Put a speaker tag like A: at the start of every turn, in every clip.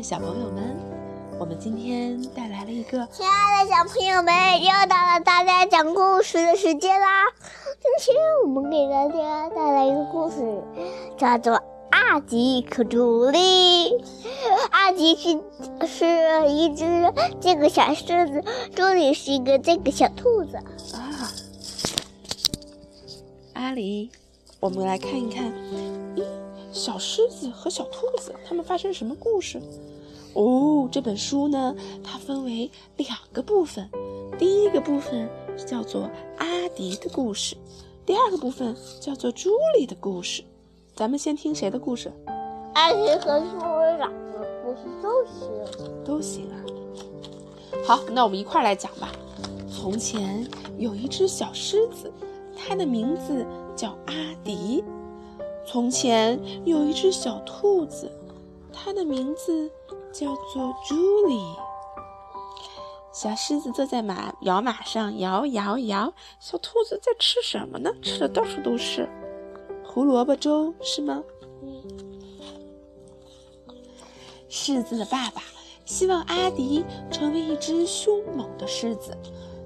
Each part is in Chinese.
A: 的小朋友们，我们今天带来了一个
B: 亲爱的小朋友们，又到了大家讲故事的时间啦！今天我们给大家带来一个故事，叫做《阿吉可朱莉》。阿吉是是一只这个小狮子，朱莉是一个这个小兔子
A: 啊。阿狸，我们来看一看。小狮子和小兔子，它们发生什么故事？哦，这本书呢，它分为两个部分。第一个部分叫做阿迪的故事，第二个部分叫做朱莉的故事。咱们先听谁的故事？
B: 阿迪和朱莉两个故事都行，
A: 都行啊。好，那我们一块来讲吧。从前有一只小狮子，它的名字叫阿迪。从前有一只小兔子，它的名字叫做朱莉。小狮子坐在马摇马上，摇摇摇。小兔子在吃什么呢？吃的到处都是胡萝卜粥，是吗？狮子的爸爸希望阿迪成为一只凶猛的狮子。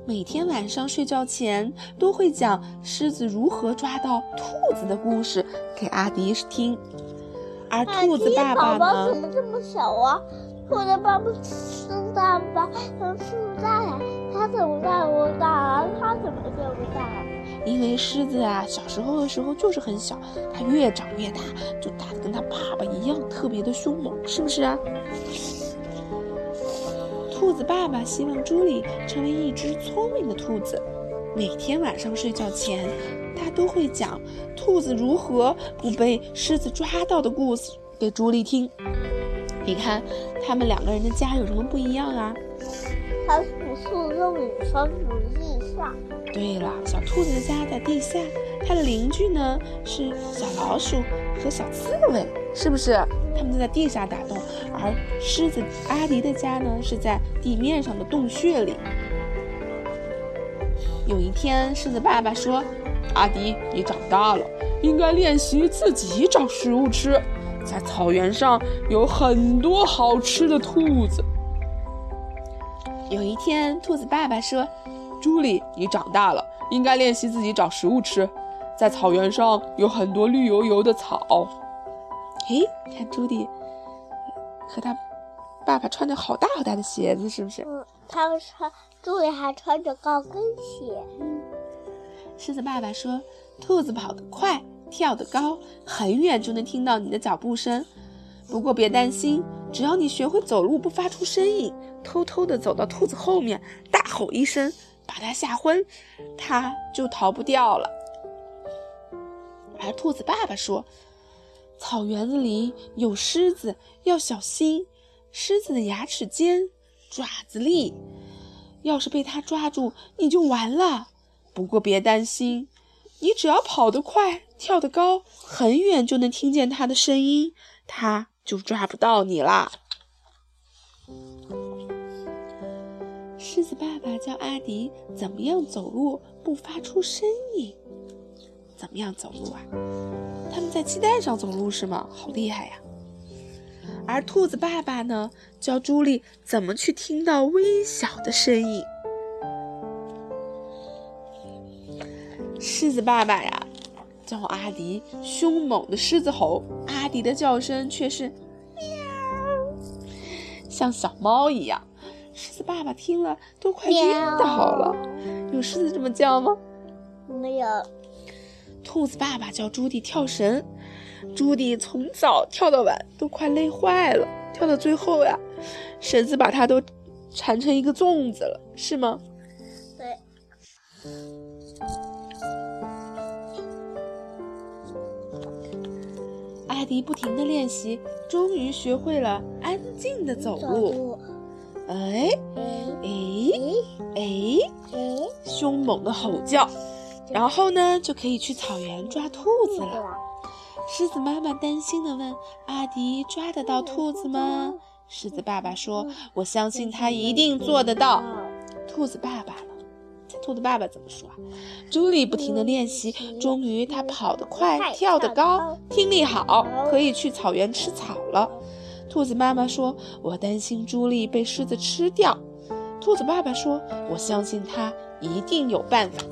A: 每天晚上睡觉前都会讲狮子如何抓到兔子的故事给阿迪听，而兔子爸爸
B: 呢？怎么这么小啊？兔子爸爸生大吧，生这么大呀？他怎么这么大啊？他怎么这么大？
A: 因为狮子啊，小时候的时候就是很小，它越长越大，就大的跟它爸爸一样，特别的凶猛，是不是啊？兔子爸爸希望朱莉成为一只聪明的兔子。每天晚上睡觉前，他都会讲兔子如何不被狮子抓到的故事给朱莉听。你看，他们两个人的家有什么不一样啊？
B: 他是住在女生的地下。
A: 对了，小兔子的家在地下，它的邻居呢是小老鼠和小刺猬，是不是？他们都在地下打洞，而狮子阿迪的家呢是在地面上的洞穴里。有一天，狮子爸爸说：“阿迪，你长大了，应该练习自己找食物吃。在草原上有很多好吃的兔子。”有一天，兔子爸爸说：“朱莉，你长大了，应该练习自己找食物吃。在草原上有很多绿油油的草。”嘿，看朱莉和他爸爸穿着好大好大的鞋子，是不是？
B: 嗯，他们穿朱莉还穿着高跟鞋。
A: 嗯，狮子爸爸说：“兔子跑得快，跳得高，很远就能听到你的脚步声。不过别担心，只要你学会走路不发出声音，偷偷地走到兔子后面，大吼一声，把它吓昏，它就逃不掉了。”而兔子爸爸说。草原子里有狮子，要小心。狮子的牙齿尖，爪子利，要是被它抓住，你就完了。不过别担心，你只要跑得快，跳得高，很远就能听见它的声音，它就抓不到你啦。狮子爸爸教阿迪怎么样走路不发出声音。怎么样走路啊？他们在鸡蛋上走路是吗？好厉害呀！而兔子爸爸呢，教朱莉怎么去听到微小的声音。狮子爸爸呀，教阿迪凶猛的狮子吼，阿迪的叫声却是喵，像小猫一样。狮子爸爸听了都快晕倒了。有狮子这么叫吗？
B: 没有。
A: 兔子爸爸叫朱迪跳绳，朱迪从早跳到晚，都快累坏了。跳到最后呀，绳子把它都缠成一个粽子了，是吗？
B: 对。
A: 艾迪不停的练习，终于学会了安静的走路。哎哎哎哎！凶猛的吼叫。然后呢，就可以去草原抓兔子了。狮子妈妈担心地问：“阿迪抓得到兔子吗？”狮子爸爸说：“我相信他一定做得到。”兔子爸爸呢？兔子爸爸怎么说啊？朱莉不停地练习，终于他跑得快，跳得高，听力好，可以去草原吃草了。兔子妈妈说：“我担心朱莉被狮子吃掉。”兔子爸爸说：“我相信他一定有办法。”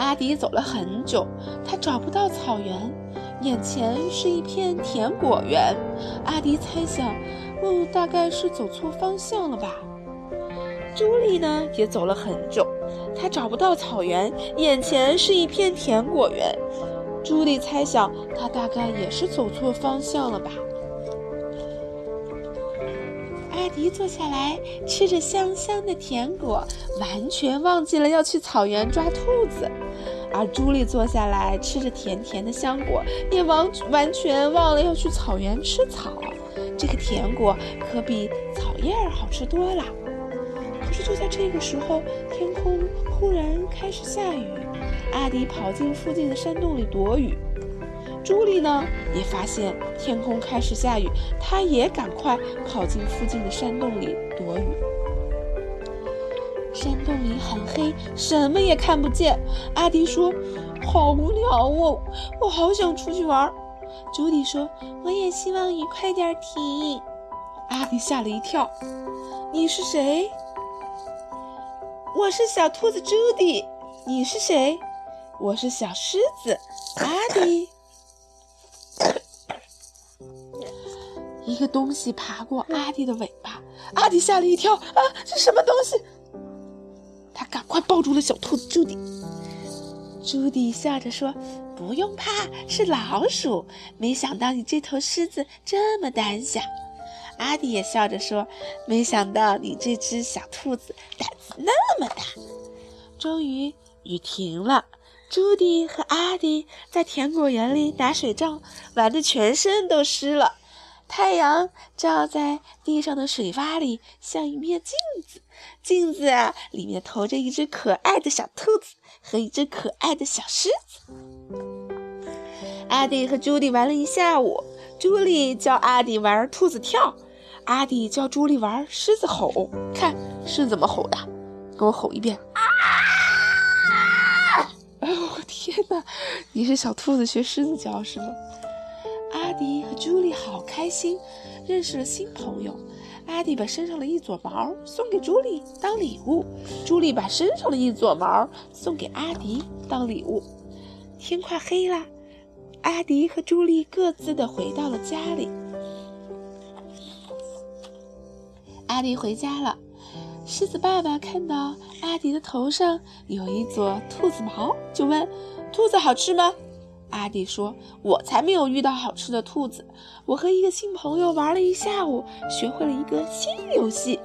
A: 阿迪走了很久，他找不到草原，眼前是一片甜果园。阿迪猜想，哦，大概是走错方向了吧。朱莉呢，也走了很久，她找不到草原，眼前是一片甜果园。朱莉猜想，她大概也是走错方向了吧。阿迪坐下来，吃着香香的甜果，完全忘记了要去草原抓兔子。而朱莉坐下来，吃着甜甜的香果，也完完全忘了要去草原吃草。这个甜果可比草叶儿好吃多了。可是就在这个时候，天空忽然开始下雨。阿迪跑进附近的山洞里躲雨。朱莉呢，也发现天空开始下雨，她也赶快跑进附近的山洞里躲雨。山洞里很黑，什么也看不见。阿迪说：“好无聊哦，我好想出去玩。”朱迪说：“我也希望雨快点停。”阿迪吓了一跳：“你是谁？”“我是小兔子朱迪。”“你是谁？”“我是小狮子阿迪。”一个东西爬过阿迪的尾巴，阿迪吓了一跳：“啊，这什么东西？”抱住了小兔子朱迪。朱迪笑着说：“不用怕，是老鼠。没想到你这头狮子这么胆小。”阿迪也笑着说：“没想到你这只小兔子胆子那么大。”终于雨停了，朱迪和阿迪在甜果园里打水仗，玩的全身都湿了。太阳照在地上的水洼里，像一面镜子。镜子啊，里面投着一只可爱的小兔子和一只可爱的小狮子。阿迪和朱莉玩了一下午。朱莉教阿迪玩兔子跳，阿迪教朱莉玩狮子吼。看是怎么吼的，给我吼一遍！啊！哎呦天哪，你是小兔子学狮子叫是吗？阿迪和朱莉好开心，认识了新朋友。阿迪把身上的一撮毛送给朱莉当礼物，朱莉把身上的一撮毛送给阿迪当礼物。天快黑了，阿迪和朱莉各自的回到了家里。阿迪回家了，狮子爸爸看到阿迪的头上有一撮兔子毛，就问：“兔子好吃吗？”阿迪说：“我才没有遇到好吃的兔子，我和一个新朋友玩了一下午，学会了一个新游戏。”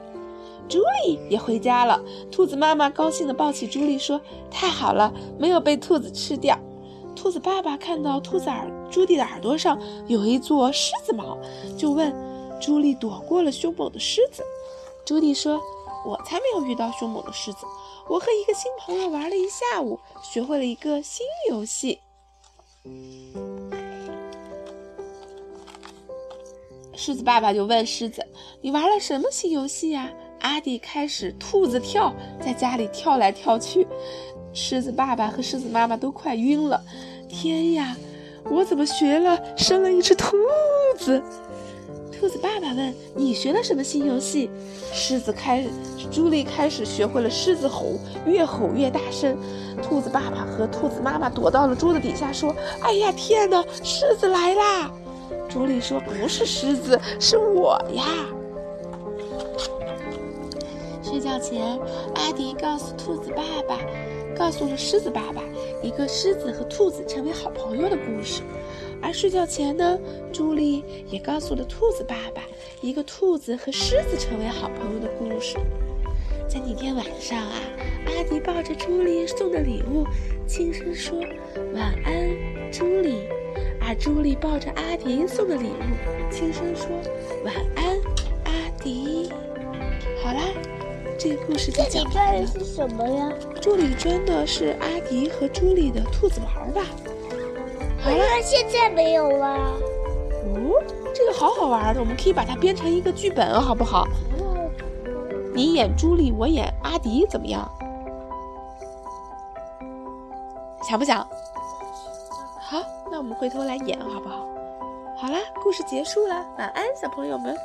A: 朱莉也回家了。兔子妈妈高兴地抱起朱莉说：“太好了，没有被兔子吃掉。”兔子爸爸看到兔子耳朱莉的耳朵上有一撮狮子毛，就问：“朱莉躲过了凶猛的狮子？”朱莉说：“我才没有遇到凶猛的狮子，我和一个新朋友玩了一下午，学会了一个新游戏。”狮子爸爸就问狮子：“你玩了什么新游戏呀？”阿迪开始兔子跳，在家里跳来跳去。狮子爸爸和狮子妈妈都快晕了。天呀，我怎么学了生了一只兔子？兔子爸爸问：“你学了什么新游戏？”狮子开，朱莉开始学会了狮子吼，越吼越大声。兔子爸爸和兔子妈妈躲到了桌子底下，说：“哎呀，天哪，狮子来啦！”朱莉说：“不是狮子，是我呀。”睡觉前，阿迪告诉兔子爸爸，告诉了狮子爸爸一个狮子和兔子成为好朋友的故事。而睡觉前呢，朱莉也告诉了兔子爸爸一个兔子和狮子成为好朋友的故事。在那天晚上啊，阿迪抱着朱莉送的礼物，轻声说：“晚安，朱莉。”而朱莉抱着阿迪送的礼物，轻声说：“晚安，阿迪。”好啦，这个故事就讲完了。
B: 这里是什么呀？
A: 这里装的是阿迪和朱莉的兔子毛吧？好了，
B: 现在没有了。
A: 哦，这个好好玩的，我们可以把它编成一个剧本，好不好？你演朱莉，我演阿迪，怎么样？想不想？好，那我们回头来演，好不好？好啦，故事结束了，晚安，小朋友们。